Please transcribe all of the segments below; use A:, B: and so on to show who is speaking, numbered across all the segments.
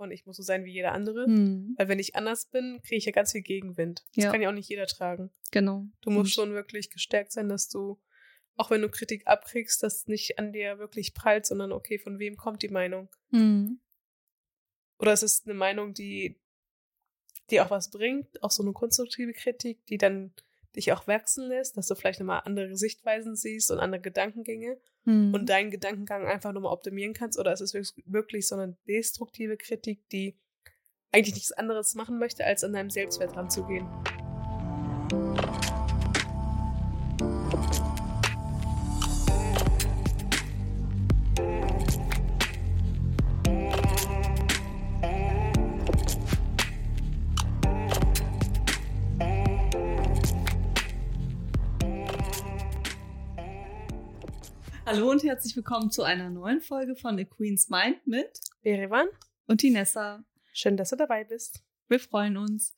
A: von, ich muss so sein wie jeder andere. Mhm. Weil wenn ich anders bin, kriege ich ja ganz viel Gegenwind. Das ja. kann ja auch nicht jeder tragen.
B: Genau.
A: Du musst Und. schon wirklich gestärkt sein, dass du, auch wenn du Kritik abkriegst, das nicht an dir wirklich prallt, sondern okay, von wem kommt die Meinung? Mhm. Oder es ist eine Meinung, die die auch was bringt, auch so eine konstruktive Kritik, die dann dich auch wachsen lässt, dass du vielleicht nochmal andere Sichtweisen siehst und andere Gedankengänge mhm. und deinen Gedankengang einfach nochmal optimieren kannst? Oder ist es wirklich so eine destruktive Kritik, die eigentlich nichts anderes machen möchte, als an deinem Selbstwert ranzugehen?
B: Hallo und herzlich willkommen zu einer neuen Folge von The Queen's Mind mit
A: Berivan
B: und Tinessa.
A: Schön, dass du dabei bist.
B: Wir freuen uns.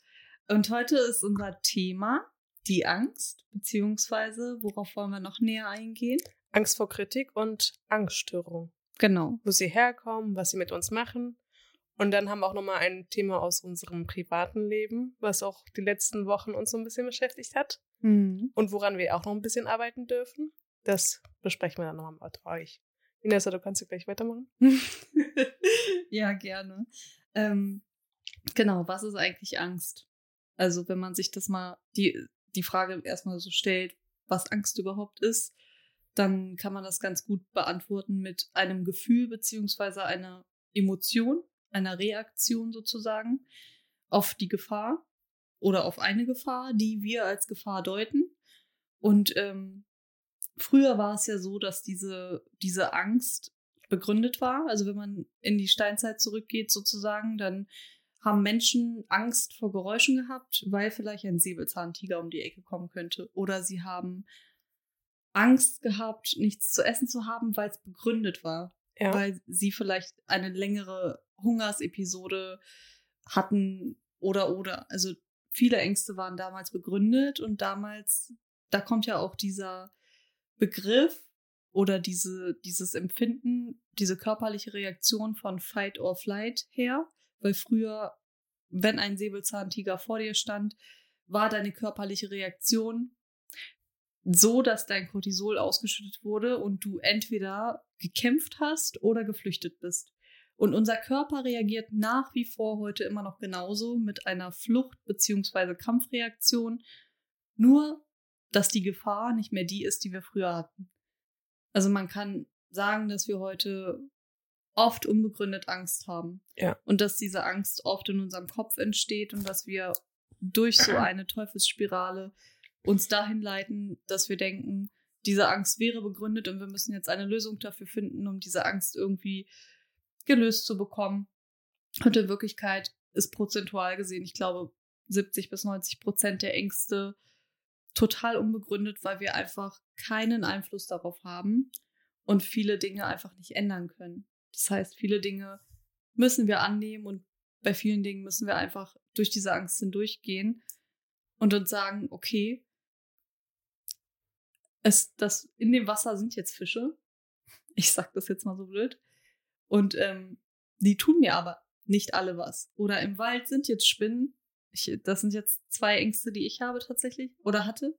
B: Und heute ist unser Thema die Angst, beziehungsweise worauf wollen wir noch näher eingehen?
A: Angst vor Kritik und Angststörung.
B: Genau.
A: Wo sie herkommen, was sie mit uns machen. Und dann haben wir auch nochmal ein Thema aus unserem privaten Leben, was auch die letzten Wochen uns so ein bisschen beschäftigt hat. Mhm. Und woran wir auch noch ein bisschen arbeiten dürfen. Das besprechen wir dann nochmal mit euch. Inessa, du kannst ja gleich weitermachen.
B: ja, gerne. Ähm, genau, was ist eigentlich Angst? Also, wenn man sich das mal, die, die Frage erstmal so stellt, was Angst überhaupt ist, dann kann man das ganz gut beantworten mit einem Gefühl beziehungsweise einer Emotion, einer Reaktion sozusagen auf die Gefahr oder auf eine Gefahr, die wir als Gefahr deuten. Und ähm, Früher war es ja so, dass diese, diese Angst begründet war. Also wenn man in die Steinzeit zurückgeht sozusagen, dann haben Menschen Angst vor Geräuschen gehabt, weil vielleicht ein Säbelzahntiger um die Ecke kommen könnte. Oder sie haben Angst gehabt, nichts zu essen zu haben, weil es begründet war. Ja. Weil sie vielleicht eine längere Hungersepisode hatten oder oder. Also viele Ängste waren damals begründet und damals, da kommt ja auch dieser Begriff oder diese, dieses Empfinden, diese körperliche Reaktion von Fight or Flight her, weil früher, wenn ein Säbelzahntiger vor dir stand, war deine körperliche Reaktion so, dass dein Cortisol ausgeschüttet wurde und du entweder gekämpft hast oder geflüchtet bist. Und unser Körper reagiert nach wie vor heute immer noch genauso mit einer Flucht- bzw. Kampfreaktion. Nur dass die Gefahr nicht mehr die ist, die wir früher hatten. Also man kann sagen, dass wir heute oft unbegründet Angst haben.
A: Ja.
B: Und dass diese Angst oft in unserem Kopf entsteht und dass wir durch so eine Teufelsspirale uns dahin leiten, dass wir denken, diese Angst wäre begründet und wir müssen jetzt eine Lösung dafür finden, um diese Angst irgendwie gelöst zu bekommen. Und in Wirklichkeit ist prozentual gesehen, ich glaube, 70 bis 90 Prozent der Ängste total unbegründet, weil wir einfach keinen Einfluss darauf haben und viele Dinge einfach nicht ändern können. Das heißt, viele Dinge müssen wir annehmen und bei vielen Dingen müssen wir einfach durch diese Angst hindurchgehen und uns sagen, okay, es, das, in dem Wasser sind jetzt Fische. Ich sag das jetzt mal so blöd. Und ähm, die tun mir aber nicht alle was. Oder im Wald sind jetzt Spinnen ich, das sind jetzt zwei Ängste, die ich habe tatsächlich oder hatte.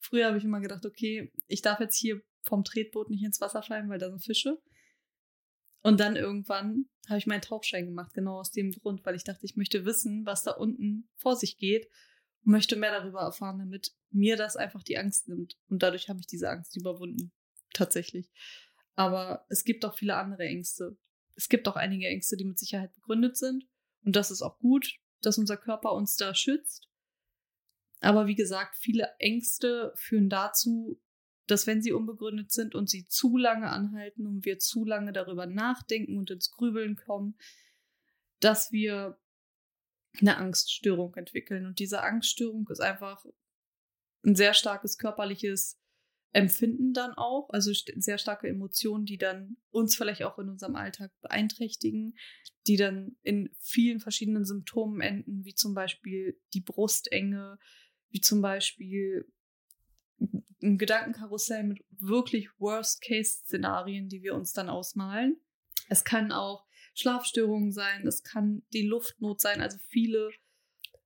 B: Früher habe ich immer gedacht, okay, ich darf jetzt hier vom Tretboot nicht ins Wasser fallen, weil da sind Fische. Und dann irgendwann habe ich meinen Tauchschein gemacht, genau aus dem Grund, weil ich dachte, ich möchte wissen, was da unten vor sich geht und möchte mehr darüber erfahren, damit mir das einfach die Angst nimmt. Und dadurch habe ich diese Angst überwunden. Tatsächlich. Aber es gibt auch viele andere Ängste. Es gibt auch einige Ängste, die mit Sicherheit begründet sind. Und das ist auch gut dass unser Körper uns da schützt. Aber wie gesagt, viele Ängste führen dazu, dass wenn sie unbegründet sind und sie zu lange anhalten und wir zu lange darüber nachdenken und ins Grübeln kommen, dass wir eine Angststörung entwickeln. Und diese Angststörung ist einfach ein sehr starkes körperliches Empfinden dann auch, also sehr starke Emotionen, die dann uns vielleicht auch in unserem Alltag beeinträchtigen, die dann in vielen verschiedenen Symptomen enden, wie zum Beispiel die Brustenge, wie zum Beispiel ein Gedankenkarussell mit wirklich Worst-Case-Szenarien, die wir uns dann ausmalen. Es kann auch Schlafstörungen sein, es kann die Luftnot sein. Also viele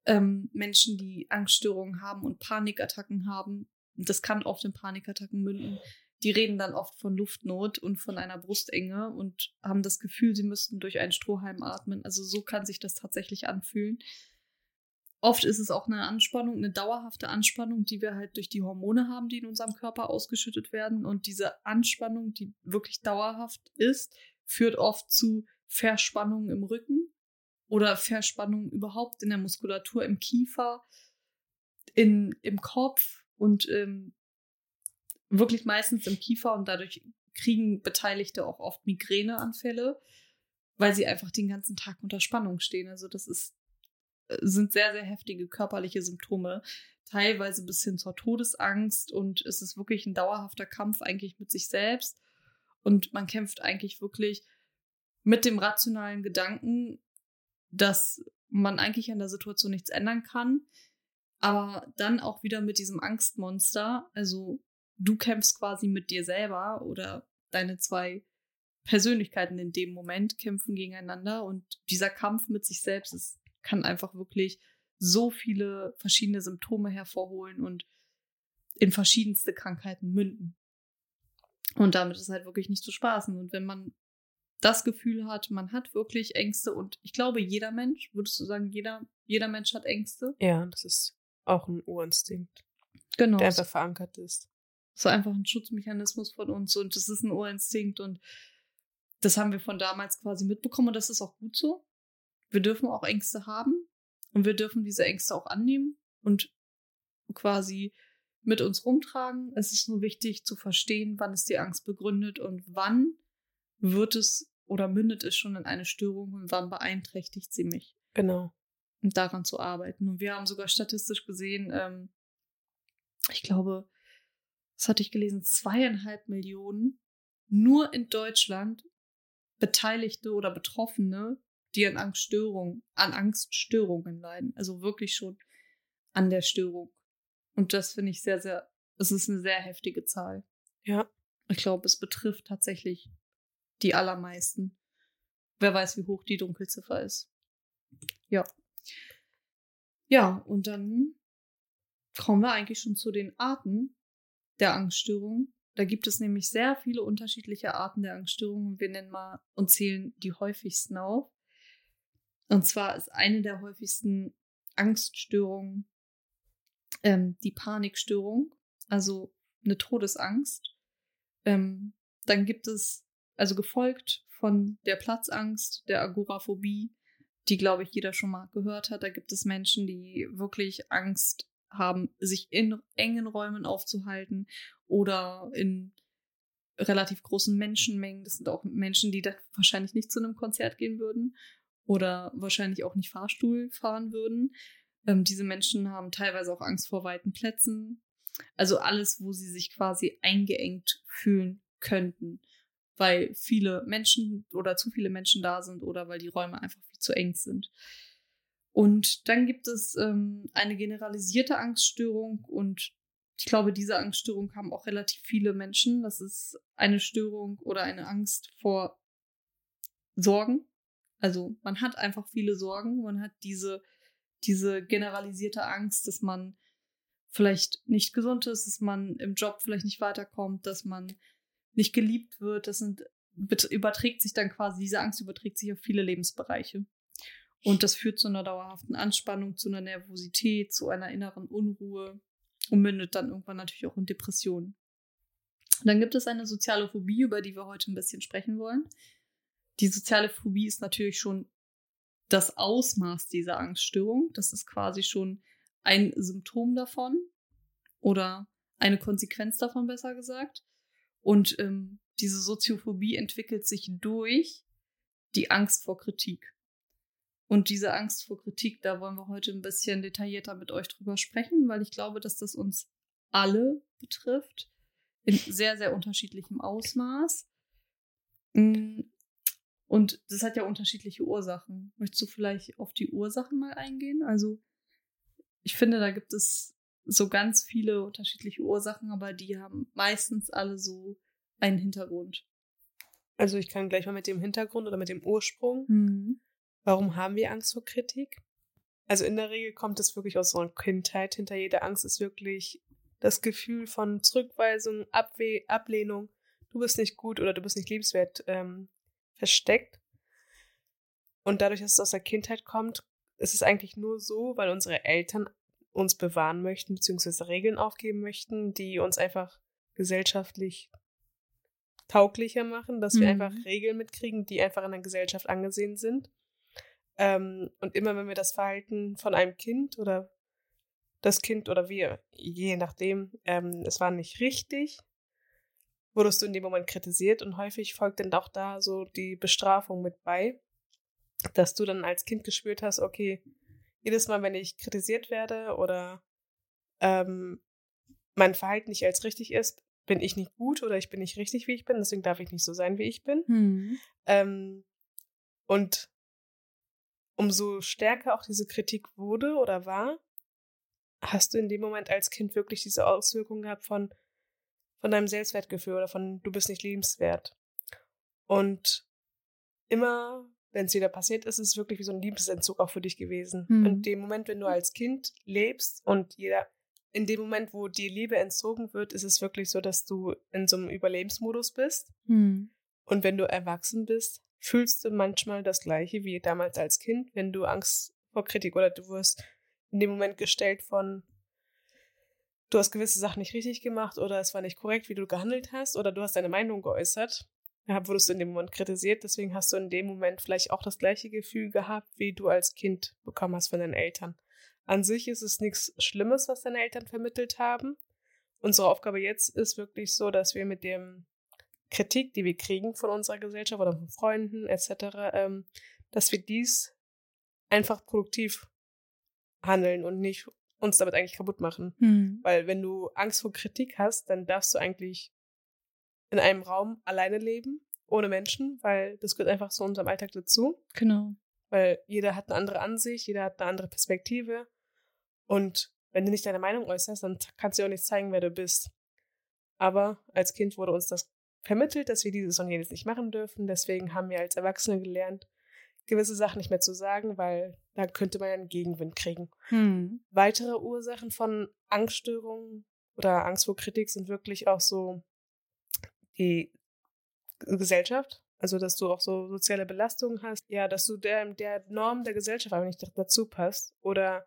B: ähm, Menschen, die Angststörungen haben und Panikattacken haben, das kann oft in Panikattacken münden, die reden dann oft von Luftnot und von einer Brustenge und haben das Gefühl, sie müssten durch einen Strohhalm atmen. Also so kann sich das tatsächlich anfühlen. Oft ist es auch eine Anspannung, eine dauerhafte Anspannung, die wir halt durch die Hormone haben, die in unserem Körper ausgeschüttet werden. Und diese Anspannung, die wirklich dauerhaft ist, führt oft zu Verspannungen im Rücken oder Verspannungen überhaupt in der Muskulatur, im Kiefer, in, im Kopf und ähm, wirklich meistens im Kiefer und dadurch kriegen Beteiligte auch oft Migräneanfälle, weil sie einfach den ganzen Tag unter Spannung stehen. Also das ist, äh, sind sehr, sehr heftige körperliche Symptome, teilweise bis hin zur Todesangst. Und es ist wirklich ein dauerhafter Kampf eigentlich mit sich selbst. Und man kämpft eigentlich wirklich mit dem rationalen Gedanken, dass man eigentlich an der Situation nichts ändern kann, aber dann auch wieder mit diesem Angstmonster, also du kämpfst quasi mit dir selber oder deine zwei Persönlichkeiten in dem Moment kämpfen gegeneinander und dieser Kampf mit sich selbst ist, kann einfach wirklich so viele verschiedene Symptome hervorholen und in verschiedenste Krankheiten münden. Und damit ist halt wirklich nicht zu spaßen. Und wenn man das Gefühl hat, man hat wirklich Ängste und ich glaube, jeder Mensch, würdest du sagen, jeder, jeder Mensch hat Ängste?
A: Ja, das ist auch ein Urinstinkt. Genau. Der einfach verankert ist.
B: So einfach ein Schutzmechanismus von uns und das ist ein Urinstinkt und das haben wir von damals quasi mitbekommen und das ist auch gut so. Wir dürfen auch Ängste haben und wir dürfen diese Ängste auch annehmen und quasi mit uns rumtragen. Es ist nur wichtig zu verstehen, wann ist die Angst begründet und wann wird es oder mündet es schon in eine Störung und wann beeinträchtigt sie mich.
A: Genau.
B: Und daran zu arbeiten. Und wir haben sogar statistisch gesehen, ähm, ich glaube, das hatte ich gelesen, zweieinhalb Millionen nur in Deutschland Beteiligte oder Betroffene, die an Angststörungen, an Angststörungen leiden. Also wirklich schon an der Störung. Und das finde ich sehr, sehr, es ist eine sehr heftige Zahl.
A: Ja.
B: Ich glaube, es betrifft tatsächlich die allermeisten. Wer weiß, wie hoch die Dunkelziffer ist. Ja. Ja, und dann kommen wir eigentlich schon zu den Arten der Angststörung. Da gibt es nämlich sehr viele unterschiedliche Arten der Angststörungen. Wir nennen mal und zählen die häufigsten auf. Und zwar ist eine der häufigsten Angststörungen ähm, die Panikstörung, also eine Todesangst. Ähm, dann gibt es also gefolgt von der Platzangst, der Agoraphobie, die, glaube ich, jeder schon mal gehört hat. Da gibt es Menschen, die wirklich Angst haben, sich in engen Räumen aufzuhalten oder in relativ großen Menschenmengen. Das sind auch Menschen, die da wahrscheinlich nicht zu einem Konzert gehen würden oder wahrscheinlich auch nicht Fahrstuhl fahren würden. Ähm, diese Menschen haben teilweise auch Angst vor weiten Plätzen. Also alles, wo sie sich quasi eingeengt fühlen könnten weil viele Menschen oder zu viele Menschen da sind oder weil die Räume einfach viel zu eng sind. Und dann gibt es ähm, eine generalisierte Angststörung und ich glaube, diese Angststörung haben auch relativ viele Menschen. Das ist eine Störung oder eine Angst vor Sorgen. Also man hat einfach viele Sorgen, man hat diese, diese generalisierte Angst, dass man vielleicht nicht gesund ist, dass man im Job vielleicht nicht weiterkommt, dass man nicht geliebt wird. Das sind, überträgt sich dann quasi, diese Angst überträgt sich auf viele Lebensbereiche. Und das führt zu einer dauerhaften Anspannung, zu einer Nervosität, zu einer inneren Unruhe und mündet dann irgendwann natürlich auch in Depressionen. Dann gibt es eine soziale Phobie, über die wir heute ein bisschen sprechen wollen. Die soziale Phobie ist natürlich schon das Ausmaß dieser Angststörung. Das ist quasi schon ein Symptom davon oder eine Konsequenz davon, besser gesagt. Und ähm, diese Soziophobie entwickelt sich durch die Angst vor Kritik. Und diese Angst vor Kritik, da wollen wir heute ein bisschen detaillierter mit euch drüber sprechen, weil ich glaube, dass das uns alle betrifft, in sehr, sehr unterschiedlichem Ausmaß. Mm, und das hat ja unterschiedliche Ursachen. Möchtest du vielleicht auf die Ursachen mal eingehen? Also, ich finde, da gibt es so ganz viele unterschiedliche Ursachen, aber die haben meistens alle so einen Hintergrund.
A: Also ich kann gleich mal mit dem Hintergrund oder mit dem Ursprung. Mhm. Warum haben wir Angst vor Kritik? Also in der Regel kommt es wirklich aus unserer Kindheit. Hinter jeder Angst ist wirklich das Gefühl von Zurückweisung, Abwe Ablehnung, du bist nicht gut oder du bist nicht liebenswert ähm, versteckt. Und dadurch, dass es aus der Kindheit kommt, ist es eigentlich nur so, weil unsere Eltern uns bewahren möchten, beziehungsweise Regeln aufgeben möchten, die uns einfach gesellschaftlich tauglicher machen, dass mhm. wir einfach mhm. Regeln mitkriegen, die einfach in der Gesellschaft angesehen sind. Ähm, und immer wenn wir das Verhalten von einem Kind oder das Kind oder wir, je nachdem, ähm, es war nicht richtig, wurdest du in dem Moment kritisiert und häufig folgt dann auch da so die Bestrafung mit bei, dass du dann als Kind gespürt hast, okay, jedes Mal, wenn ich kritisiert werde oder ähm, mein Verhalten nicht als richtig ist, bin ich nicht gut oder ich bin nicht richtig, wie ich bin, deswegen darf ich nicht so sein, wie ich bin. Mhm. Ähm, und umso stärker auch diese Kritik wurde oder war, hast du in dem Moment als Kind wirklich diese Auswirkungen gehabt von, von deinem Selbstwertgefühl oder von du bist nicht liebenswert. Und immer, wenn es wieder passiert ist, ist es wirklich wie so ein Liebesentzug auch für dich gewesen. Mhm. In dem Moment, wenn du als Kind lebst und jeder, in dem Moment, wo die Liebe entzogen wird, ist es wirklich so, dass du in so einem Überlebensmodus bist. Mhm. Und wenn du erwachsen bist, fühlst du manchmal das Gleiche wie damals als Kind, wenn du Angst vor Kritik oder du wirst in dem Moment gestellt von, du hast gewisse Sachen nicht richtig gemacht oder es war nicht korrekt, wie du gehandelt hast oder du hast deine Meinung geäußert. Ja, wurdest du in dem Moment kritisiert, deswegen hast du in dem Moment vielleicht auch das gleiche Gefühl gehabt, wie du als Kind bekommen hast von deinen Eltern. An sich ist es nichts Schlimmes, was deine Eltern vermittelt haben. Unsere Aufgabe jetzt ist wirklich so, dass wir mit dem Kritik, die wir kriegen von unserer Gesellschaft oder von Freunden etc., ähm, dass wir dies einfach produktiv handeln und nicht uns damit eigentlich kaputt machen. Mhm. Weil wenn du Angst vor Kritik hast, dann darfst du eigentlich in einem Raum alleine leben, ohne Menschen, weil das gehört einfach zu unserem Alltag dazu. Genau. Weil jeder hat eine andere Ansicht, jeder hat eine andere Perspektive. Und wenn du nicht deine Meinung äußerst, dann kannst du auch nicht zeigen, wer du bist. Aber als Kind wurde uns das vermittelt, dass wir dieses und jenes nicht machen dürfen. Deswegen haben wir als Erwachsene gelernt, gewisse Sachen nicht mehr zu sagen, weil da könnte man einen Gegenwind kriegen. Hm. Weitere Ursachen von Angststörungen oder Angst vor Kritik sind wirklich auch so die Gesellschaft. Also, dass du auch so soziale Belastungen hast. Ja, dass du der, der Norm der Gesellschaft aber nicht dazu passt. Oder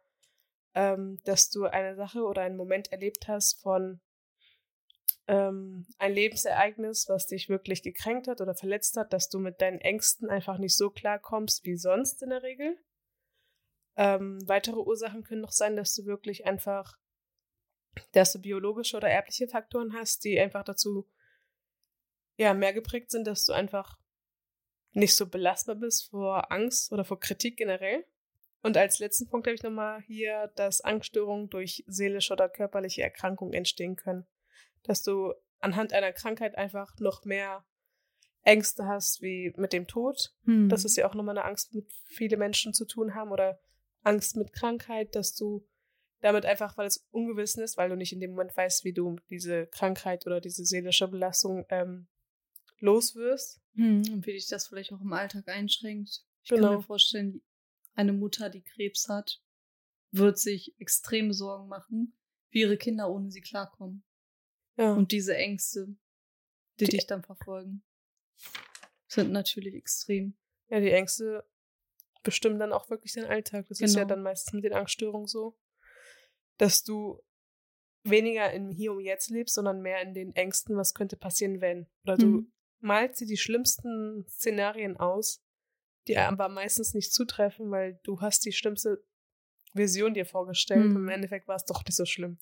A: ähm, dass du eine Sache oder einen Moment erlebt hast von ähm, ein Lebensereignis, was dich wirklich gekränkt hat oder verletzt hat, dass du mit deinen Ängsten einfach nicht so klarkommst wie sonst in der Regel. Ähm, weitere Ursachen können noch sein, dass du wirklich einfach, dass du biologische oder erbliche Faktoren hast, die einfach dazu ja mehr geprägt sind, dass du einfach nicht so belastbar bist vor Angst oder vor Kritik generell. Und als letzten Punkt habe ich nochmal hier, dass Angststörungen durch seelische oder körperliche Erkrankungen entstehen können dass du anhand einer Krankheit einfach noch mehr Ängste hast wie mit dem Tod. Hm. Das ist ja auch nochmal eine Angst, mit viele Menschen zu tun haben oder Angst mit Krankheit, dass du damit einfach, weil es ungewiss ist, weil du nicht in dem Moment weißt, wie du diese Krankheit oder diese seelische Belastung ähm, los wirst.
B: Hm, und wie dich das vielleicht auch im Alltag einschränkt. Ich genau. kann mir vorstellen, eine Mutter, die Krebs hat, wird sich extreme Sorgen machen, wie ihre Kinder ohne sie klarkommen. Ja. Und diese Ängste, die, die dich dann verfolgen, sind natürlich extrem.
A: Ja, die Ängste bestimmen dann auch wirklich den Alltag. Das genau. ist ja genau. dann meistens mit den Angststörungen so, dass du weniger im Hier und Jetzt lebst, sondern mehr in den Ängsten, was könnte passieren, wenn. Oder du mhm. malst dir die schlimmsten Szenarien aus, die aber meistens nicht zutreffen, weil du hast die schlimmste Vision dir vorgestellt mhm. und im Endeffekt war es doch nicht so schlimm.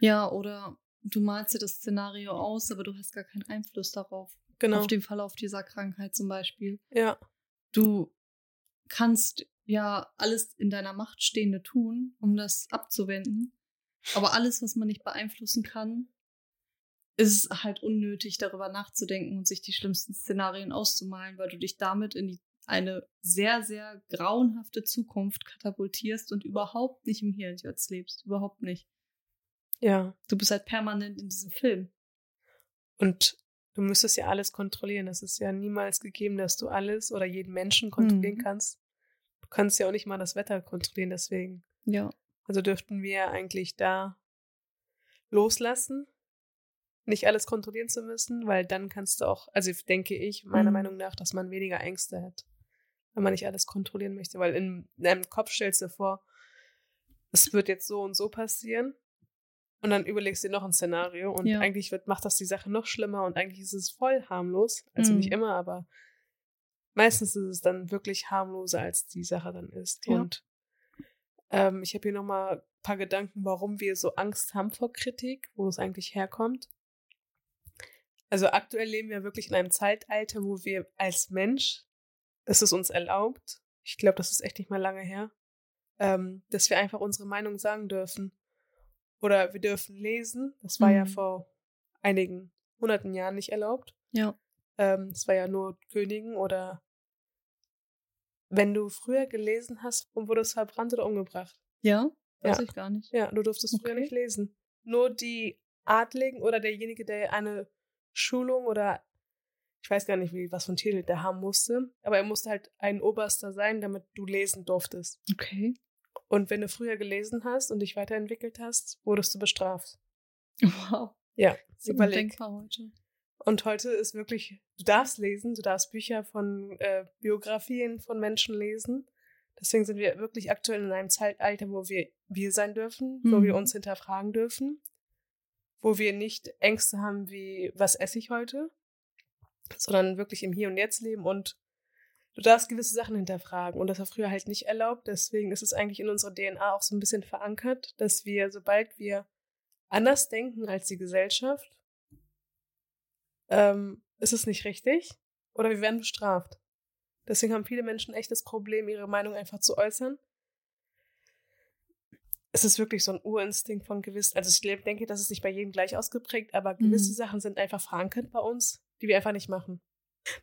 B: Ja, oder du malst dir das Szenario aus, aber du hast gar keinen Einfluss darauf. Genau. Auf den Verlauf dieser Krankheit zum Beispiel. Ja. Du kannst ja alles in deiner Macht Stehende tun, um das abzuwenden. Aber alles, was man nicht beeinflussen kann, ist halt unnötig, darüber nachzudenken und sich die schlimmsten Szenarien auszumalen, weil du dich damit in die, eine sehr, sehr grauenhafte Zukunft katapultierst und überhaupt nicht im Hier und Jetzt lebst. Überhaupt nicht. Ja. Du bist halt permanent in diesem Film.
A: Und du müsstest ja alles kontrollieren. Es ist ja niemals gegeben, dass du alles oder jeden Menschen kontrollieren mhm. kannst. Du kannst ja auch nicht mal das Wetter kontrollieren, deswegen.
B: Ja.
A: Also dürften wir eigentlich da loslassen, nicht alles kontrollieren zu müssen, weil dann kannst du auch, also denke ich, meiner mhm. Meinung nach, dass man weniger Ängste hat, wenn man nicht alles kontrollieren möchte, weil in, in deinem Kopf stellst du vor, es wird jetzt so und so passieren und dann überlegst du dir noch ein Szenario und ja. eigentlich wird, macht das die Sache noch schlimmer und eigentlich ist es voll harmlos. Also mhm. nicht immer, aber meistens ist es dann wirklich harmloser, als die Sache dann ist. Ja. Und ähm, ich habe hier nochmal ein paar Gedanken, warum wir so Angst haben vor Kritik, wo es eigentlich herkommt. Also aktuell leben wir wirklich in einem Zeitalter, wo wir als Mensch, es ist uns erlaubt, ich glaube, das ist echt nicht mal lange her, ähm, dass wir einfach unsere Meinung sagen dürfen. Oder wir dürfen lesen. Das war mhm. ja vor einigen hunderten Jahren nicht erlaubt.
B: Ja.
A: Ähm, es war ja nur Königen oder wenn du früher gelesen hast, wurdest du verbrannt oder umgebracht.
B: Ja, weiß ja. ich gar nicht.
A: Ja, du durftest okay. früher nicht lesen. Nur die Adligen oder derjenige, der eine Schulung oder ich weiß gar nicht, wie, was für ein Titel der haben musste, aber er musste halt ein Oberster sein, damit du lesen durftest.
B: Okay.
A: Und wenn du früher gelesen hast und dich weiterentwickelt hast, wurdest du bestraft.
B: Wow.
A: Ja,
B: so überleg. heute.
A: Und heute ist wirklich, du darfst lesen, du darfst Bücher von äh, Biografien von Menschen lesen. Deswegen sind wir wirklich aktuell in einem Zeitalter, wo wir wir sein dürfen, mhm. wo wir mhm. uns hinterfragen dürfen, wo wir nicht Ängste haben wie, was esse ich heute, sondern wirklich im Hier und Jetzt leben und du darfst gewisse Sachen hinterfragen. Und das war früher halt nicht erlaubt. Deswegen ist es eigentlich in unserer DNA auch so ein bisschen verankert, dass wir, sobald wir anders denken als die Gesellschaft, ähm, ist es nicht richtig oder wir werden bestraft. Deswegen haben viele Menschen echt das Problem, ihre Meinung einfach zu äußern. Es ist wirklich so ein Urinstinkt von gewissen, also ich denke, das ist nicht bei jedem gleich ausgeprägt, aber gewisse mhm. Sachen sind einfach verankert bei uns, die wir einfach nicht machen.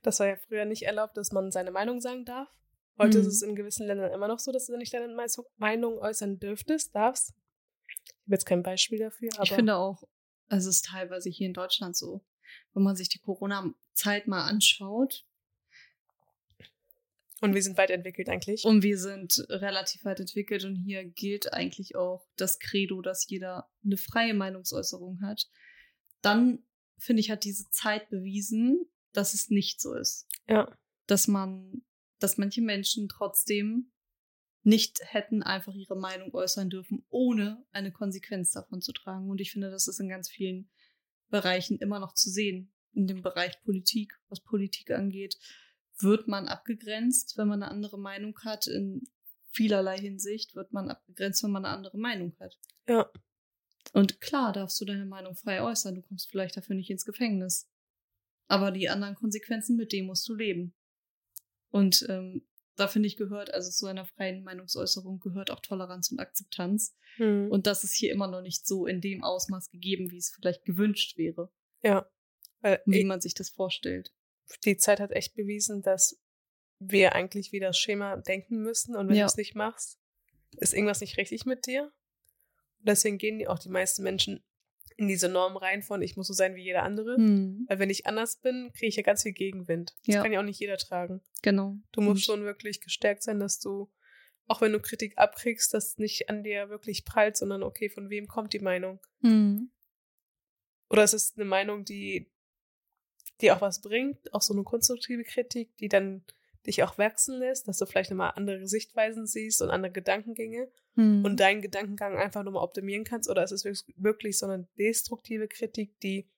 A: Das war ja früher nicht erlaubt, dass man seine Meinung sagen darf. Heute mhm. ist es in gewissen Ländern immer noch so, dass du nicht deine Meinung äußern dürftest, darfst. Ich habe jetzt kein Beispiel dafür, aber.
B: Ich finde auch, es ist teilweise hier in Deutschland so wenn man sich die Corona-Zeit mal anschaut.
A: Und wir sind weit entwickelt eigentlich.
B: Und wir sind relativ weit entwickelt und hier gilt eigentlich auch das Credo, dass jeder eine freie Meinungsäußerung hat. Dann, finde ich, hat diese Zeit bewiesen, dass es nicht so ist.
A: Ja.
B: Dass man, dass manche Menschen trotzdem nicht hätten einfach ihre Meinung äußern dürfen, ohne eine Konsequenz davon zu tragen. Und ich finde, das ist in ganz vielen Bereichen immer noch zu sehen. In dem Bereich Politik, was Politik angeht, wird man abgegrenzt, wenn man eine andere Meinung hat. In vielerlei Hinsicht wird man abgegrenzt, wenn man eine andere Meinung hat.
A: Ja.
B: Und klar darfst du deine Meinung frei äußern. Du kommst vielleicht dafür nicht ins Gefängnis. Aber die anderen Konsequenzen, mit denen musst du leben. Und ähm, da finde ich gehört, also zu einer freien Meinungsäußerung gehört auch Toleranz und Akzeptanz. Mhm. Und das ist hier immer noch nicht so in dem Ausmaß gegeben, wie es vielleicht gewünscht wäre.
A: Ja.
B: Weil wie man sich das vorstellt.
A: Die Zeit hat echt bewiesen, dass wir eigentlich wie das Schema denken müssen und wenn ja. du es nicht machst, ist irgendwas nicht richtig mit dir. Und deswegen gehen auch die meisten Menschen in diese Norm rein von, ich muss so sein wie jeder andere. Mhm. Weil wenn ich anders bin, kriege ich ja ganz viel Gegenwind. Das ja. kann ja auch nicht jeder tragen.
B: Genau.
A: Du musst Und. schon wirklich gestärkt sein, dass du, auch wenn du Kritik abkriegst, das nicht an dir wirklich prallt, sondern okay, von wem kommt die Meinung? Mhm. Oder es ist eine Meinung, die, die auch was bringt, auch so eine konstruktive Kritik, die dann dich auch wachsen lässt, dass du vielleicht nochmal andere Sichtweisen siehst und andere Gedankengänge hm. und deinen Gedankengang einfach nochmal optimieren kannst? Oder ist es wirklich so eine destruktive Kritik, die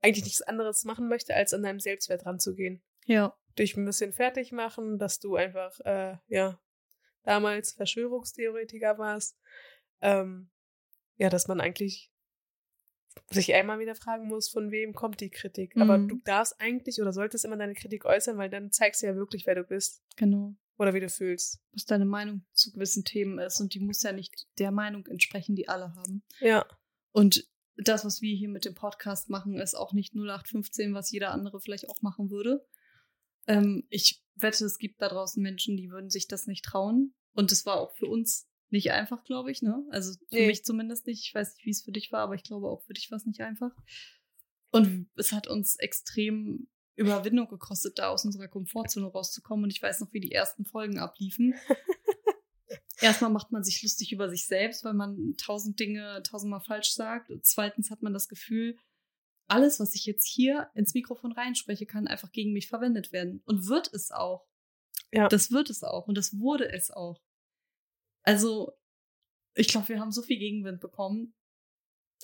A: eigentlich nichts anderes machen möchte, als an deinem Selbstwert ranzugehen?
B: Ja.
A: Dich ein bisschen fertig machen, dass du einfach, äh, ja, damals Verschwörungstheoretiker warst. Ähm, ja, dass man eigentlich sich einmal wieder fragen muss, von wem kommt die Kritik. Mhm. Aber du darfst eigentlich oder solltest immer deine Kritik äußern, weil dann zeigst du ja wirklich, wer du bist.
B: Genau.
A: Oder wie du fühlst.
B: Was deine Meinung zu gewissen Themen ist. Und die muss ja nicht der Meinung entsprechen, die alle haben.
A: Ja.
B: Und das, was wir hier mit dem Podcast machen, ist auch nicht 0815, was jeder andere vielleicht auch machen würde. Ähm, ich wette, es gibt da draußen Menschen, die würden sich das nicht trauen. Und es war auch für uns nicht einfach, glaube ich, ne? Also für nee. mich zumindest nicht. Ich weiß nicht, wie es für dich war, aber ich glaube auch für dich war es nicht einfach. Und es hat uns extrem Überwindung gekostet, da aus unserer Komfortzone rauszukommen. Und ich weiß noch, wie die ersten Folgen abliefen. Erstmal macht man sich lustig über sich selbst, weil man tausend Dinge tausendmal falsch sagt. Und zweitens hat man das Gefühl, alles, was ich jetzt hier ins Mikrofon reinspreche, kann einfach gegen mich verwendet werden. Und wird es auch. Ja. Das wird es auch. Und das wurde es auch. Also, ich glaube, wir haben so viel Gegenwind bekommen,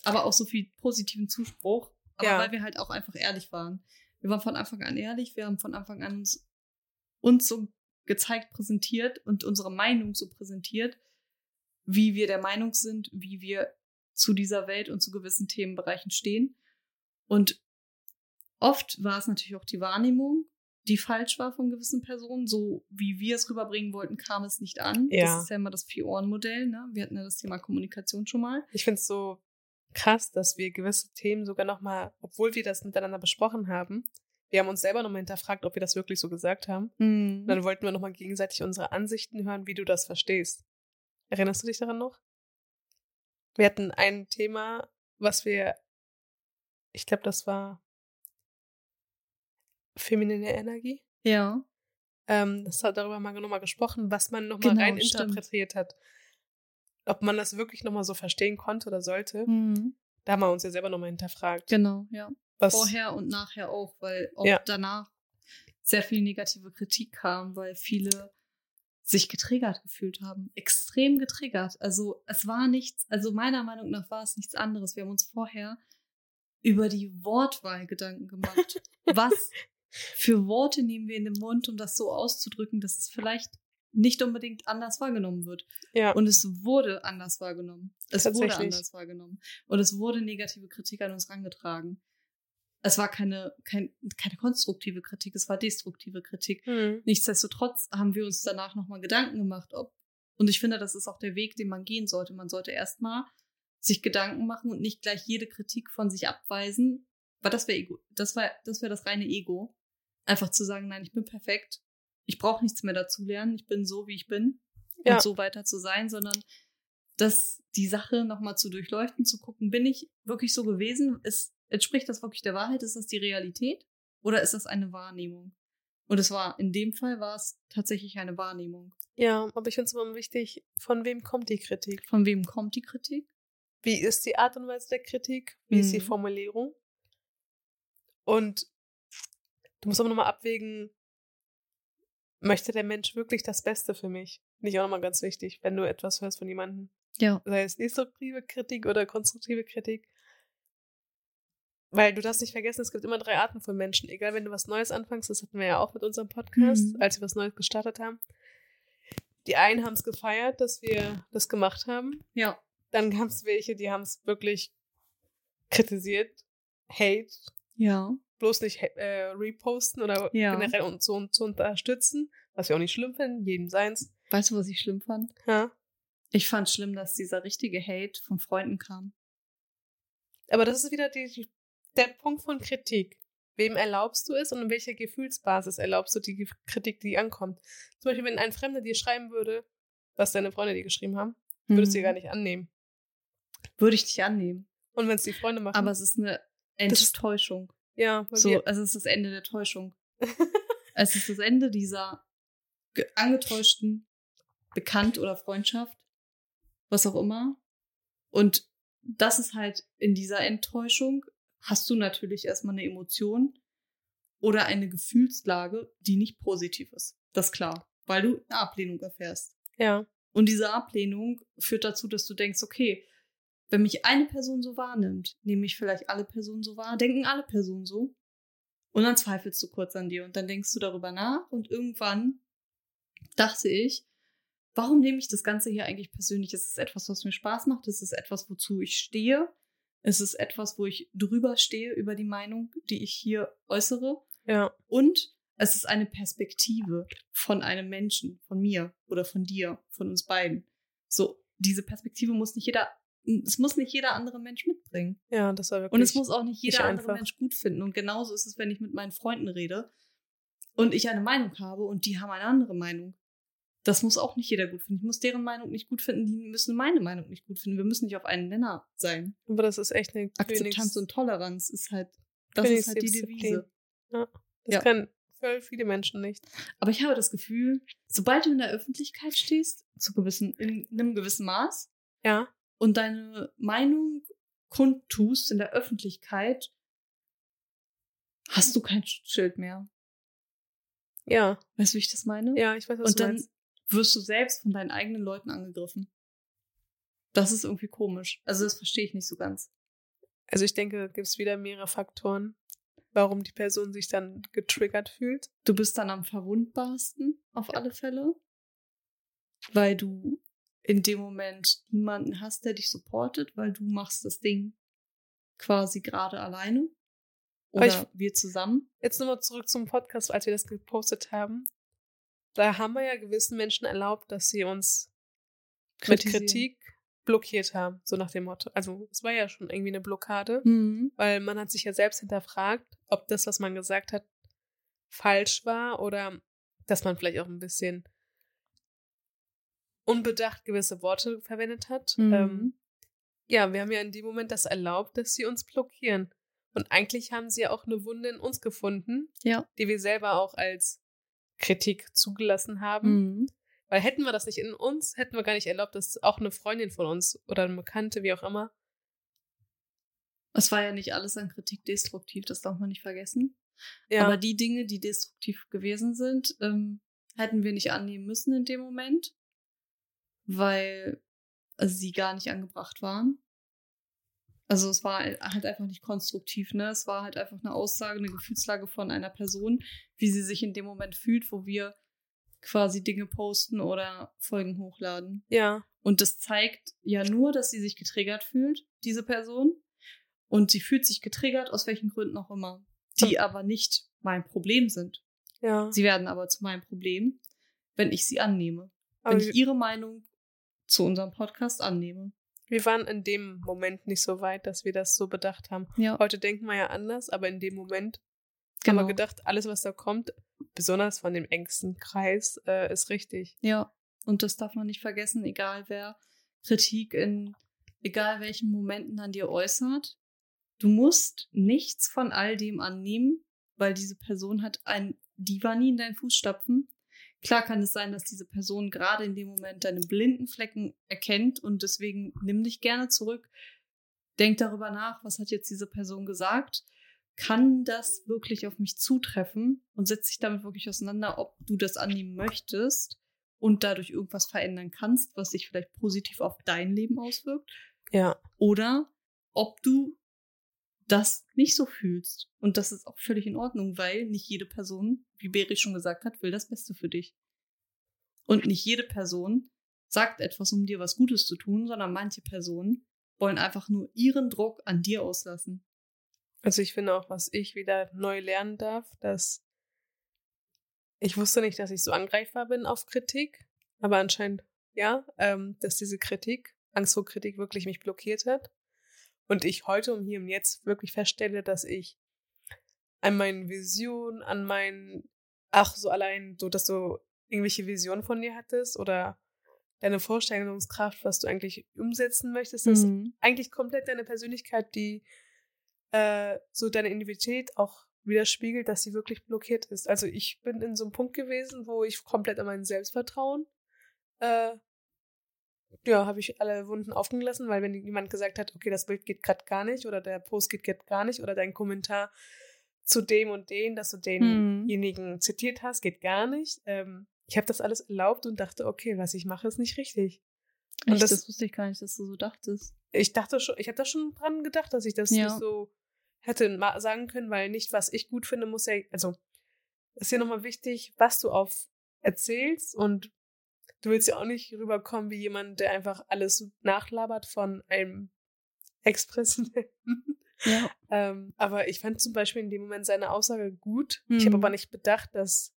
B: aber auch so viel positiven Zuspruch. Aber ja. weil wir halt auch einfach ehrlich waren. Wir waren von Anfang an ehrlich, wir haben von Anfang an uns, uns so gezeigt, präsentiert und unsere Meinung so präsentiert, wie wir der Meinung sind, wie wir zu dieser Welt und zu gewissen Themenbereichen stehen. Und oft war es natürlich auch die Wahrnehmung, die falsch war von gewissen Personen. So wie wir es rüberbringen wollten, kam es nicht an. Ja. Das ist ja immer das Vier-Ohren-Modell. Ne? Wir hatten ja das Thema Kommunikation schon mal.
A: Ich finde es so krass, dass wir gewisse Themen sogar nochmal, obwohl wir das miteinander besprochen haben, wir haben uns selber nochmal hinterfragt, ob wir das wirklich so gesagt haben. Mhm. Dann wollten wir nochmal gegenseitig unsere Ansichten hören, wie du das verstehst. Erinnerst du dich daran noch? Wir hatten ein Thema, was wir, ich glaube, das war feminine Energie. Ja. Ähm, das hat darüber mal nochmal gesprochen, was man nochmal genau, rein interpretiert hat ob man das wirklich nochmal so verstehen konnte oder sollte. Mhm. Da haben wir uns ja selber nochmal hinterfragt.
B: Genau, ja. Was, Vorher und nachher auch, weil auch ja. danach sehr viel negative Kritik kam, weil viele sich getriggert gefühlt haben. Extrem getriggert. Also es war nichts, also meiner Meinung nach war es nichts anderes. Wir haben uns vorher über die Wortwahl Gedanken gemacht. Was für Worte nehmen wir in den Mund, um das so auszudrücken, dass es vielleicht nicht unbedingt anders wahrgenommen wird. Ja. Und es wurde anders wahrgenommen. Es wurde anders wahrgenommen. Und es wurde negative Kritik an uns rangetragen. Es war keine, kein, keine konstruktive Kritik, es war destruktive Kritik. Mhm. Nichtsdestotrotz haben wir uns danach nochmal Gedanken gemacht, ob, und ich finde, das ist auch der Weg, den man gehen sollte. Man sollte erstmal sich Gedanken machen und nicht gleich jede Kritik von sich abweisen, weil das wäre Ego, das war, das wäre das reine Ego. Einfach zu sagen, nein, ich bin perfekt ich brauche nichts mehr dazu lernen, ich bin so, wie ich bin ja. und so weiter zu sein, sondern dass die Sache nochmal zu durchleuchten, zu gucken, bin ich wirklich so gewesen? Ist, entspricht das wirklich der Wahrheit? Ist das die Realität? Oder ist das eine Wahrnehmung? Und es war, in dem Fall war es tatsächlich eine Wahrnehmung.
A: Ja, aber ich finde es immer wichtig, von wem kommt die Kritik?
B: Von wem kommt die Kritik?
A: Wie ist die Art und Weise der Kritik? Wie mhm. ist die mhm. Formulierung? Und du musst aber nochmal abwägen, möchte der Mensch wirklich das Beste für mich? Nicht auch nochmal ganz wichtig, wenn du etwas hörst von jemandem. Ja. Sei es destruktive Kritik oder konstruktive Kritik. Weil du darfst nicht vergessen, es gibt immer drei Arten von Menschen. Egal, wenn du was Neues anfängst, das hatten wir ja auch mit unserem Podcast, mhm. als wir was Neues gestartet haben. Die einen haben es gefeiert, dass wir das gemacht haben. Ja. Dann gab es welche, die haben es wirklich kritisiert, Hate. Ja bloß nicht äh, reposten oder ja. generell und so zu unterstützen, was wir auch nicht schlimm finden, jedem seins.
B: Weißt du, was ich schlimm fand? Ja. Ich fand schlimm, dass dieser richtige Hate von Freunden kam.
A: Aber das ist wieder die, der Punkt von Kritik. Wem erlaubst du es und in welcher Gefühlsbasis erlaubst du die Kritik, die ankommt? Zum Beispiel, wenn ein Fremder dir schreiben würde, was deine Freunde dir geschrieben haben, würdest du mhm. dir gar nicht annehmen.
B: Würde ich dich annehmen.
A: Und wenn es die Freunde machen.
B: Aber es ist eine Enttäuschung. Ja, so, also es ist das Ende der Täuschung. es ist das Ende dieser angetäuschten Bekannt oder Freundschaft, was auch immer. Und das ist halt in dieser Enttäuschung hast du natürlich erstmal eine Emotion oder eine Gefühlslage, die nicht positiv ist. Das ist klar, weil du eine Ablehnung erfährst. Ja. Und diese Ablehnung führt dazu, dass du denkst, okay, wenn mich eine Person so wahrnimmt, nehme ich vielleicht alle Personen so wahr, denken alle Personen so. Und dann zweifelst du kurz an dir und dann denkst du darüber nach und irgendwann dachte ich, warum nehme ich das Ganze hier eigentlich persönlich? Ist es etwas, was mir Spaß macht? Ist es etwas, wozu ich stehe? Ist es etwas, wo ich drüber stehe über die Meinung, die ich hier äußere? Ja. Und es ist eine Perspektive von einem Menschen, von mir oder von dir, von uns beiden. So, diese Perspektive muss nicht jeder es muss nicht jeder andere Mensch mitbringen. Ja, das war wirklich. Und es muss auch nicht jeder andere Mensch gut finden. Und genauso ist es, wenn ich mit meinen Freunden rede und ich eine Meinung habe und die haben eine andere Meinung. Das muss auch nicht jeder gut finden. Ich muss deren Meinung nicht gut finden, die müssen meine Meinung nicht gut finden. Wir müssen nicht auf einen Nenner sein.
A: Aber das ist echt eine
B: Akzeptanz und Toleranz ist halt Das ist halt die Devise.
A: Ja, das ja. können voll viele Menschen nicht.
B: Aber ich habe das Gefühl, sobald du in der Öffentlichkeit stehst, zu gewissen, in einem gewissen Maß,
A: ja.
B: Und deine Meinung kundtust in der Öffentlichkeit, hast du kein Schutzschild mehr.
A: Ja.
B: Weißt du, wie ich das meine?
A: Ja, ich weiß, was
B: Und
A: du
B: dann
A: meinst.
B: wirst du selbst von deinen eigenen Leuten angegriffen. Das ist irgendwie komisch. Also das verstehe ich nicht so ganz.
A: Also ich denke, gibt es wieder mehrere Faktoren, warum die Person sich dann getriggert fühlt.
B: Du bist dann am verwundbarsten, auf alle Fälle. Weil du in dem Moment niemanden hast, der dich supportet, weil du machst das Ding quasi gerade alleine. Oder ich, wir zusammen.
A: Jetzt nochmal zurück zum Podcast, als wir das gepostet haben. Da haben wir ja gewissen Menschen erlaubt, dass sie uns mit Kritik blockiert haben, so nach dem Motto. Also es war ja schon irgendwie eine Blockade,
B: mhm.
A: weil man hat sich ja selbst hinterfragt, ob das, was man gesagt hat, falsch war oder dass man vielleicht auch ein bisschen unbedacht gewisse Worte verwendet hat.
B: Mhm.
A: Ähm, ja, wir haben ja in dem Moment das erlaubt, dass sie uns blockieren. Und eigentlich haben sie ja auch eine Wunde in uns gefunden,
B: ja.
A: die wir selber auch als Kritik zugelassen haben.
B: Mhm.
A: Weil hätten wir das nicht in uns, hätten wir gar nicht erlaubt, dass auch eine Freundin von uns oder eine Bekannte, wie auch immer.
B: Es war ja nicht alles an Kritik destruktiv, das darf man nicht vergessen.
A: Ja.
B: Aber die Dinge, die destruktiv gewesen sind, ähm, hätten wir nicht annehmen müssen in dem Moment, weil sie gar nicht angebracht waren. Also es war halt einfach nicht konstruktiv, ne? Es war halt einfach eine Aussage, eine Gefühlslage von einer Person, wie sie sich in dem Moment fühlt, wo wir quasi Dinge posten oder Folgen hochladen.
A: Ja.
B: Und das zeigt ja nur, dass sie sich getriggert fühlt, diese Person. Und sie fühlt sich getriggert, aus welchen Gründen auch immer. Die ja. aber nicht mein Problem sind.
A: Ja.
B: Sie werden aber zu meinem Problem, wenn ich sie annehme. Aber wenn ich ihre Meinung zu unserem Podcast annehme.
A: Wir waren in dem Moment nicht so weit, dass wir das so bedacht haben.
B: Ja.
A: Heute denken wir ja anders, aber in dem Moment genau. haben wir gedacht, alles, was da kommt, besonders von dem engsten Kreis, äh, ist richtig.
B: Ja, und das darf man nicht vergessen, egal wer Kritik in egal welchen Momenten an dir äußert. Du musst nichts von all dem annehmen, weil diese Person hat ein, die war nie in deinen Fußstapfen. Klar kann es sein, dass diese Person gerade in dem Moment deine blinden Flecken erkennt und deswegen nimm dich gerne zurück. Denk darüber nach, was hat jetzt diese Person gesagt? Kann das wirklich auf mich zutreffen? Und setz dich damit wirklich auseinander, ob du das annehmen möchtest und dadurch irgendwas verändern kannst, was sich vielleicht positiv auf dein Leben auswirkt.
A: Ja.
B: Oder ob du das nicht so fühlst. Und das ist auch völlig in Ordnung, weil nicht jede Person, wie Beri schon gesagt hat, will das Beste für dich. Und nicht jede Person sagt etwas, um dir was Gutes zu tun, sondern manche Personen wollen einfach nur ihren Druck an dir auslassen.
A: Also ich finde auch, was ich wieder neu lernen darf, dass ich wusste nicht, dass ich so angreifbar bin auf Kritik, aber anscheinend ja, ähm, dass diese Kritik, Angst vor Kritik wirklich mich blockiert hat. Und ich heute um hier und jetzt wirklich feststelle, dass ich an meinen Visionen, an meinen, ach, so allein, so, dass du irgendwelche Visionen von dir hattest oder deine Vorstellungskraft, was du eigentlich umsetzen möchtest,
B: Mhm.
A: ist eigentlich komplett deine Persönlichkeit, die äh, so deine Individualität auch widerspiegelt, dass sie wirklich blockiert ist. Also ich bin in so einem Punkt gewesen, wo ich komplett an mein Selbstvertrauen äh, ja, habe ich alle Wunden offen gelassen, weil wenn jemand gesagt hat, okay, das Bild geht gerade gar nicht oder der Post geht gerade gar nicht oder dein Kommentar zu dem und den, dass du denjenigen
B: Mhm.
A: zitiert hast, geht gar nicht. Ähm, ich habe das alles erlaubt und dachte, okay, was ich mache, ist nicht richtig. Und
B: Echt,
A: das-
B: das, wusste ich gar nicht, dass du so dachtest.
A: Ich dachte schon, ich habe da schon dran gedacht, dass ich das
B: Ja.
A: nicht so hätte sagen können, weil nicht, was ich gut finde, muss ja, also ist ja nochmal wichtig, was du auf erzählst und du willst ja auch nicht rüberkommen wie jemand, der einfach alles nachlabert von einem Ex-Präsidenten.
B: Ja.
A: Ähm, aber ich fand zum Beispiel in dem Moment seine Aussage gut. Ich habe
B: Mhm.
A: aber nicht bedacht, dass